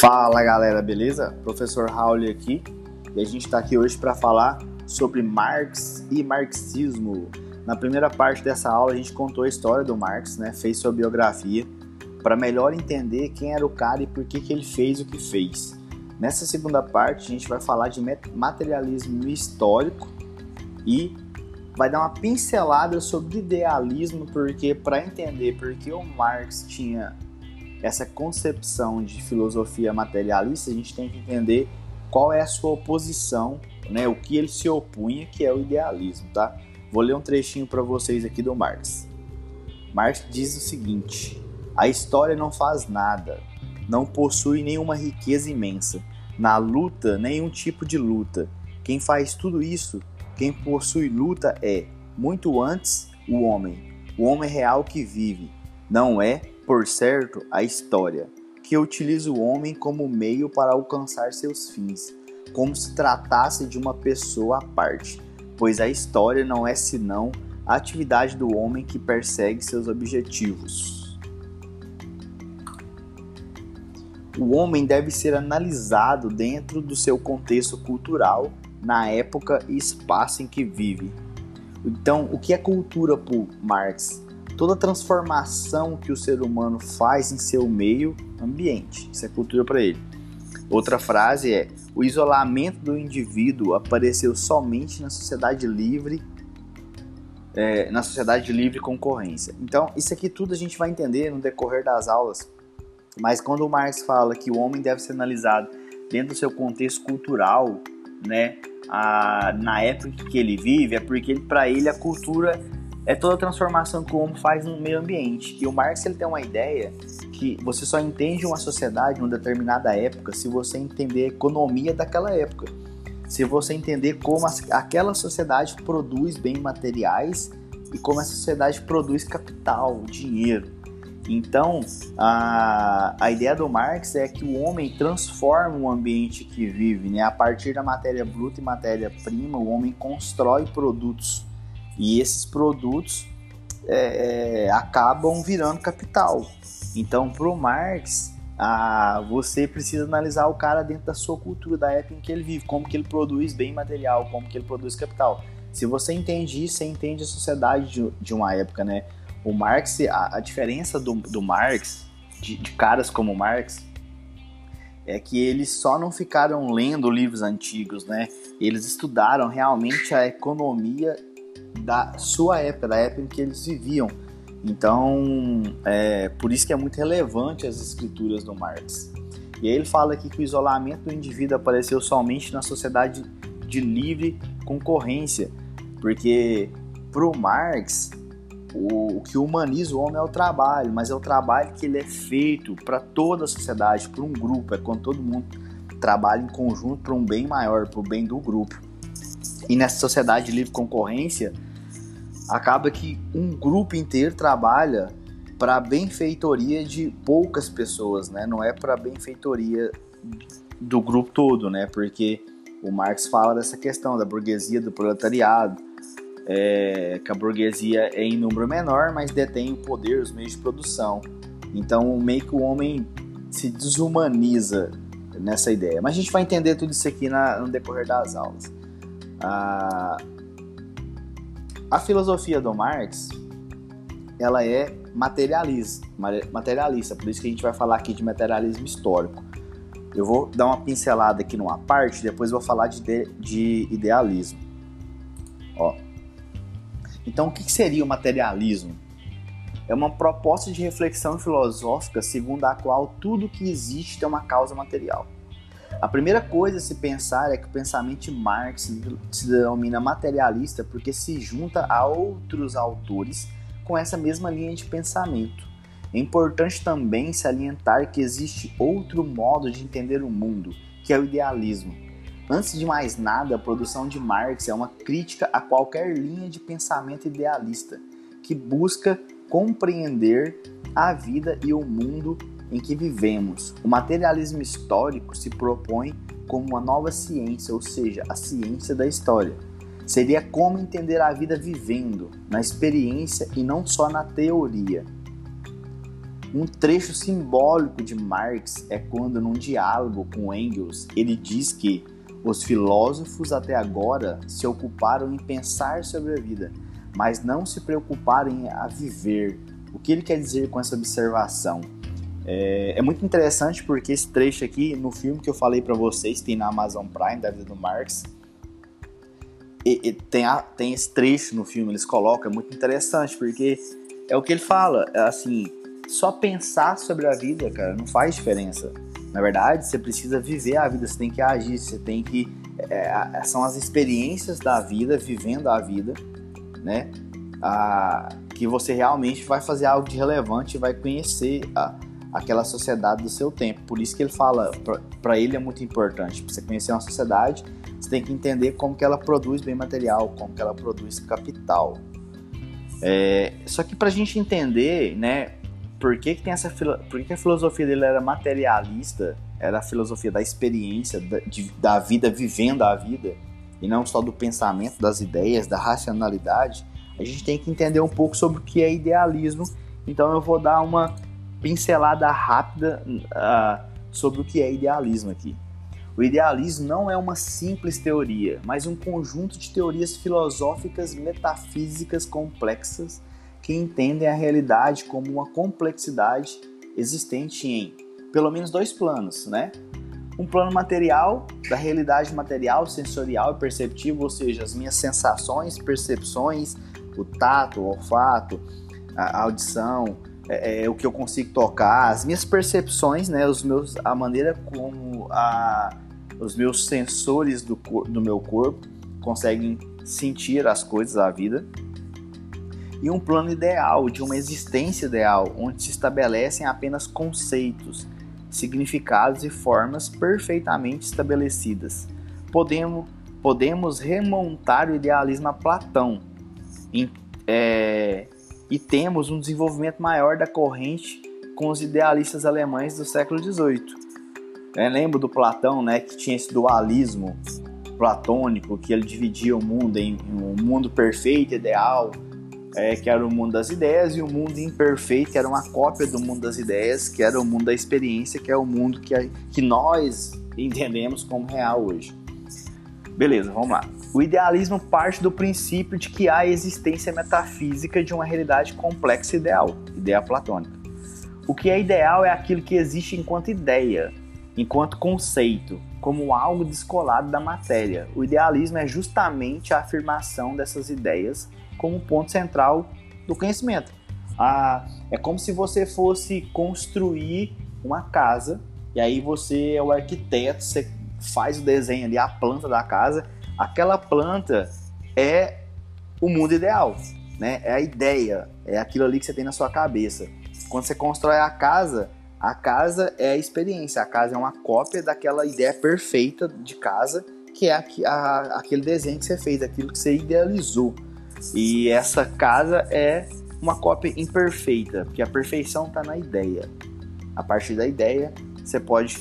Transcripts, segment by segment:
Fala galera, beleza? Professor Raul aqui e a gente está aqui hoje para falar sobre Marx e marxismo. Na primeira parte dessa aula a gente contou a história do Marx, né? fez sua biografia para melhor entender quem era o cara e por que, que ele fez o que fez. Nessa segunda parte a gente vai falar de materialismo histórico e vai dar uma pincelada sobre idealismo, porque para entender por que o Marx tinha essa concepção de filosofia materialista, a gente tem que entender qual é a sua oposição, né, o que ele se opunha, que é o idealismo, tá? Vou ler um trechinho para vocês aqui do Marx. Marx diz o seguinte: a história não faz nada, não possui nenhuma riqueza imensa, na luta, nenhum tipo de luta. Quem faz tudo isso, quem possui luta é, muito antes, o homem, o homem real que vive, não é por certo, a história, que utiliza o homem como meio para alcançar seus fins, como se tratasse de uma pessoa à parte, pois a história não é senão a atividade do homem que persegue seus objetivos. O homem deve ser analisado dentro do seu contexto cultural, na época e espaço em que vive. Então, o que é cultura por Marx? Toda transformação que o ser humano faz em seu meio ambiente. Isso é cultura para ele. Outra frase é: o isolamento do indivíduo apareceu somente na sociedade livre, é, na sociedade de livre concorrência. Então, isso aqui tudo a gente vai entender no decorrer das aulas. Mas quando o Marx fala que o homem deve ser analisado dentro do seu contexto cultural, né, a, na época que ele vive, é porque para ele a cultura é toda a transformação que o homem faz no meio ambiente. E o Marx ele tem uma ideia que você só entende uma sociedade numa determinada época se você entender a economia daquela época. Se você entender como aquela sociedade produz bens materiais e como a sociedade produz capital, dinheiro. Então, a, a ideia do Marx é que o homem transforma o ambiente que vive, né? A partir da matéria bruta e matéria-prima, o homem constrói produtos e esses produtos é, é, acabam virando capital. Então, para o Marx, ah, você precisa analisar o cara dentro da sua cultura, da época em que ele vive, como que ele produz bem material, como que ele produz capital. Se você entende isso, você entende a sociedade de, de uma época, né? O Marx, a, a diferença do, do Marx, de, de caras como Marx, é que eles só não ficaram lendo livros antigos, né? Eles estudaram realmente a economia da sua época, da época em que eles viviam. Então, é por isso que é muito relevante as escrituras do Marx. E aí ele fala aqui que o isolamento do indivíduo apareceu somente na sociedade de livre concorrência, porque para o Marx o, o, que humaniza o homem é o trabalho, mas é o trabalho que ele é feito para toda a sociedade, para um grupo, é quando todo mundo trabalha em conjunto para um bem maior, para o bem do grupo. E nessa sociedade de livre concorrência, acaba que um grupo inteiro trabalha para a benfeitoria de poucas pessoas, né? Não é para benfeitoria do grupo todo, né? Porque o Marx fala dessa questão da burguesia, do proletariado, é, que a burguesia é em número menor, mas detém o poder, os meios de produção. Então, meio que o homem se desumaniza nessa ideia. Mas a gente vai entender tudo isso aqui na, no decorrer das aulas. Ah, a filosofia do Marx, ela é materialista, materialista, por isso que a gente vai falar aqui de materialismo histórico. Eu vou dar uma pincelada aqui numa parte, depois vou falar de, de idealismo. Ó. Então, o que seria o materialismo? É uma proposta de reflexão filosófica segundo a qual tudo que existe tem uma causa material. A primeira coisa a se pensar é que o pensamento de Marx se denomina materialista porque se junta a outros autores com essa mesma linha de pensamento. É importante também salientar que existe outro modo de entender o mundo, que é o idealismo. Antes de mais nada, a produção de Marx é uma crítica a qualquer linha de pensamento idealista que busca compreender a vida e o mundo em que vivemos, o materialismo histórico se propõe como uma nova ciência, ou seja, a ciência da história. Seria como entender a vida vivendo, na experiência e não só na teoria. Um trecho simbólico de Marx é quando, num diálogo com Engels, ele diz que os filósofos até agora se ocuparam em pensar sobre a vida, mas não se preocuparam em a viver. O que ele quer dizer com essa observação? É, é muito interessante porque esse trecho aqui, no filme que eu falei para vocês, tem na Amazon Prime, da vida do Marx, e, e tem, a, tem esse trecho no filme, eles colocam, é muito interessante, porque é o que ele fala, assim, só pensar sobre a vida, cara, não faz diferença. Na verdade, você precisa viver a vida, você tem que agir, você tem que. É, são as experiências da vida, vivendo a vida, né? A, que você realmente vai fazer algo de relevante vai conhecer a, aquela sociedade do seu tempo. Por isso que ele fala, para ele é muito importante. Você conhecer uma sociedade, você tem que entender como que ela produz bem material, como que ela produz capital. É, só que para a gente entender, né, por que, que tem essa por que a filosofia dele era materialista, era a filosofia da experiência, da, de, da vida vivendo a vida, e não só do pensamento, das ideias, da racionalidade, a gente tem que entender um pouco sobre o que é idealismo. Então eu vou dar uma pincelada rápida uh, sobre o que é idealismo aqui. O idealismo não é uma simples teoria, mas um conjunto de teorias filosóficas metafísicas complexas que entendem a realidade como uma complexidade existente em pelo menos dois planos, né? Um plano material, da realidade material, sensorial e perceptivo, ou seja, as minhas sensações, percepções, o tato, o olfato, a audição, é, é, o que eu consigo tocar, as minhas percepções, né, os meus, a maneira como a, os meus sensores do, do meu corpo conseguem sentir as coisas da vida e um plano ideal, de uma existência ideal, onde se estabelecem apenas conceitos, significados e formas perfeitamente estabelecidas. Podemos, podemos remontar o idealismo a Platão em, é, e temos um desenvolvimento maior da corrente com os idealistas alemães do século XVIII. Eu lembro do Platão, né, que tinha esse dualismo platônico, que ele dividia o mundo em um mundo perfeito, ideal, é, que era o mundo das ideias, e o mundo imperfeito, que era uma cópia do mundo das ideias, que era o mundo da experiência, que é o mundo que, que nós entendemos como real hoje. Beleza, vamos lá. O idealismo parte do princípio de que há existência metafísica de uma realidade complexa ideal, ideia platônica. O que é ideal é aquilo que existe enquanto ideia, enquanto conceito, como algo descolado da matéria. O idealismo é justamente a afirmação dessas ideias como ponto central do conhecimento. Ah, é como se você fosse construir uma casa e aí você é o arquiteto, você faz o desenho ali, a planta da casa. Aquela planta é o mundo ideal, né? É a ideia, é aquilo ali que você tem na sua cabeça. Quando você constrói a casa, a casa é a experiência, a casa é uma cópia daquela ideia perfeita de casa, que é a, a, aquele desenho que você fez, aquilo que você idealizou. E essa casa é uma cópia imperfeita, porque a perfeição está na ideia. A partir da ideia, você pode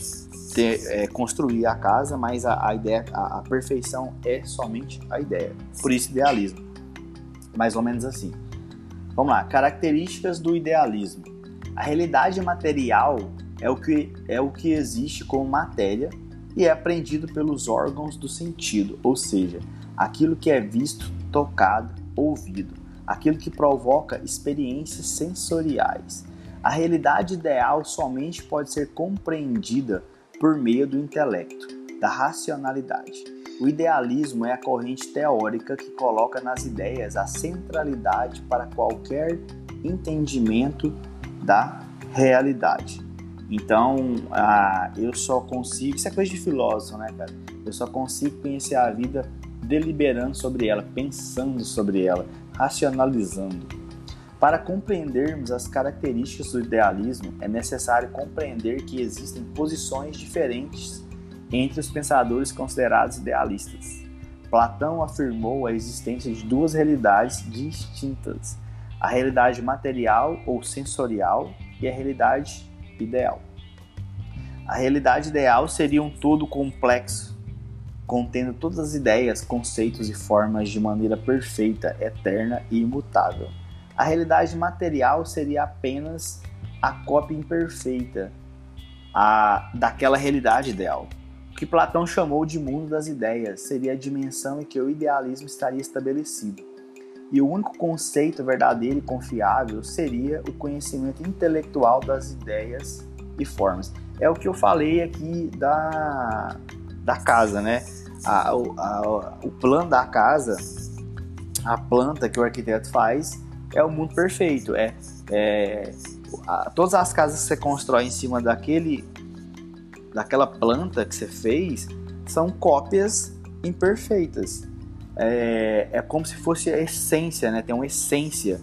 ter, é, construir a casa, mas a, a ideia, a, a, perfeição é somente a ideia. Por isso, idealismo. Mais ou menos assim. Vamos lá. Características do idealismo. A realidade material é o que, é o que existe como matéria e é aprendido pelos órgãos do sentido, ou seja, aquilo que é visto, tocado, ouvido, aquilo que provoca experiências sensoriais. A realidade ideal somente pode ser compreendida por meio do intelecto, da racionalidade. O idealismo é a corrente teórica que coloca nas ideias a centralidade para qualquer entendimento da realidade. Então, ah, eu só consigo. Isso é coisa de filósofo, né, cara? Eu só consigo conhecer a vida deliberando sobre ela, pensando sobre ela, racionalizando. Para compreendermos as características do idealismo, é necessário compreender que existem posições diferentes entre os pensadores considerados idealistas. Platão afirmou a existência de duas realidades distintas: a realidade material ou sensorial e a realidade ideal. A realidade ideal seria um todo complexo, contendo todas as ideias, conceitos e formas de maneira perfeita, eterna e imutável. A realidade material seria apenas a cópia imperfeita a, daquela realidade ideal. O que Platão chamou de mundo das ideias seria a dimensão em que o idealismo estaria estabelecido. E o único conceito verdadeiro e confiável seria o conhecimento intelectual das ideias e formas. É o que eu falei aqui da, da casa, né? A, a, o plano da casa, a planta que o arquiteto faz, é o mundo perfeito. É, é a, todas as casas que você constrói em cima daquele, daquela planta que você fez são cópias imperfeitas é, é como se fosse a essência, né? Tem uma essência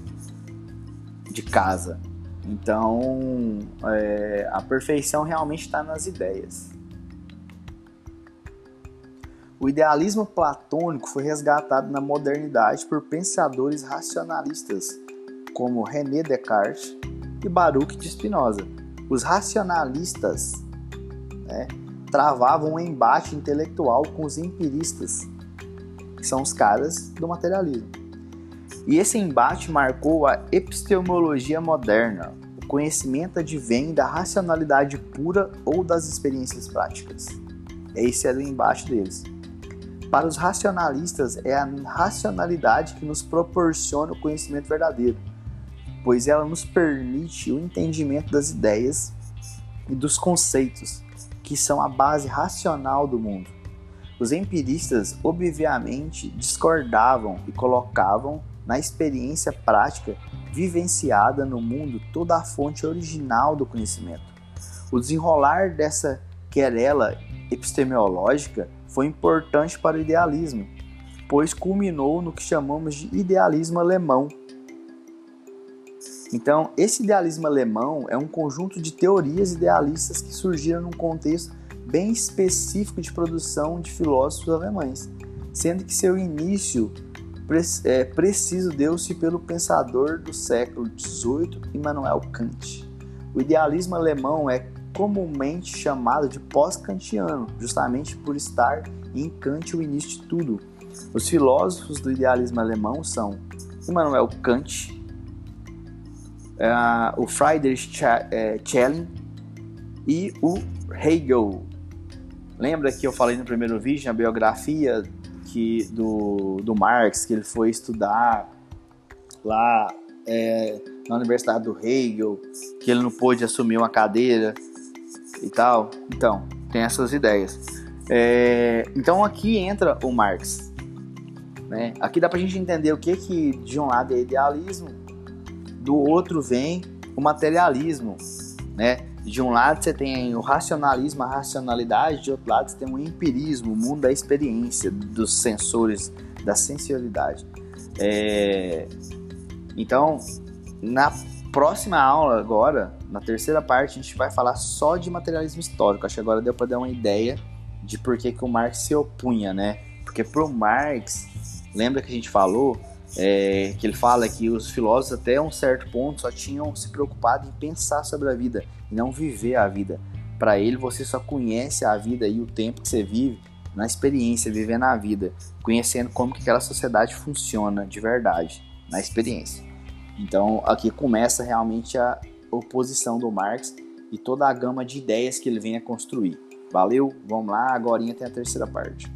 de casa. Então, é, a perfeição realmente está nas ideias. O idealismo platônico foi resgatado na modernidade por pensadores racionalistas como René Descartes e Baruch de Spinoza. Os racionalistas né, travavam um embate intelectual com os empiristas que são os caras do materialismo. E esse embate marcou a epistemologia moderna. O conhecimento advém da racionalidade pura ou das experiências práticas. Esse era o embate deles. Para os racionalistas, é a racionalidade que nos proporciona o conhecimento verdadeiro, pois ela nos permite o entendimento das ideias e dos conceitos, que são a base racional do mundo. Os empiristas, obviamente, discordavam e colocavam na experiência prática vivenciada no mundo toda a fonte original do conhecimento. O desenrolar dessa querela epistemológica foi importante para o idealismo, pois culminou no que chamamos de idealismo alemão. Então, esse idealismo alemão é um conjunto de teorias idealistas que surgiram num contexto bem específico de produção de filósofos alemães, sendo que seu início é, preciso deu-se pelo pensador do século XVIII, Immanuel Kant. O idealismo alemão é comumente chamado de pós-kantiano, justamente por estar em Kant o início de tudo. Os filósofos do idealismo alemão são Immanuel Kant, uh, o Friedrich é, Schelling e o Hegel. Lembra que eu falei no primeiro vídeo, a biografia que, do, do Marx, que ele foi estudar lá é, na Universidade do Hegel, que ele não pôde assumir uma cadeira e tal. Então, tem essas ideias. É, então aqui entra o Marx. Né? Aqui dá pra gente entender o que, que de um lado é idealismo, do outro vem o materialismo, né? De um lado você tem o racionalismo, a racionalidade, de outro lado você tem o empirismo, o mundo da experiência, dos sensores, da sensibilidade. É... Então, na próxima aula agora, na terceira parte, a gente vai falar só de materialismo histórico. Acho que agora deu para dar uma ideia de por que, que o Marx se opunha, né? Porque pro Marx, lembra que a gente falou é, que ele fala que os filósofos até um certo ponto só tinham se preocupado em pensar sobre a vida e não viver a vida. Para ele, você só conhece a vida e o tempo que você vive na experiência, vivendo a vida, conhecendo como que aquela sociedade funciona de verdade, na experiência. Então, aqui começa realmente a oposição do Marx e toda a gama de ideias que ele vem a construir. Valeu, vamos lá, agora tem a terceira parte.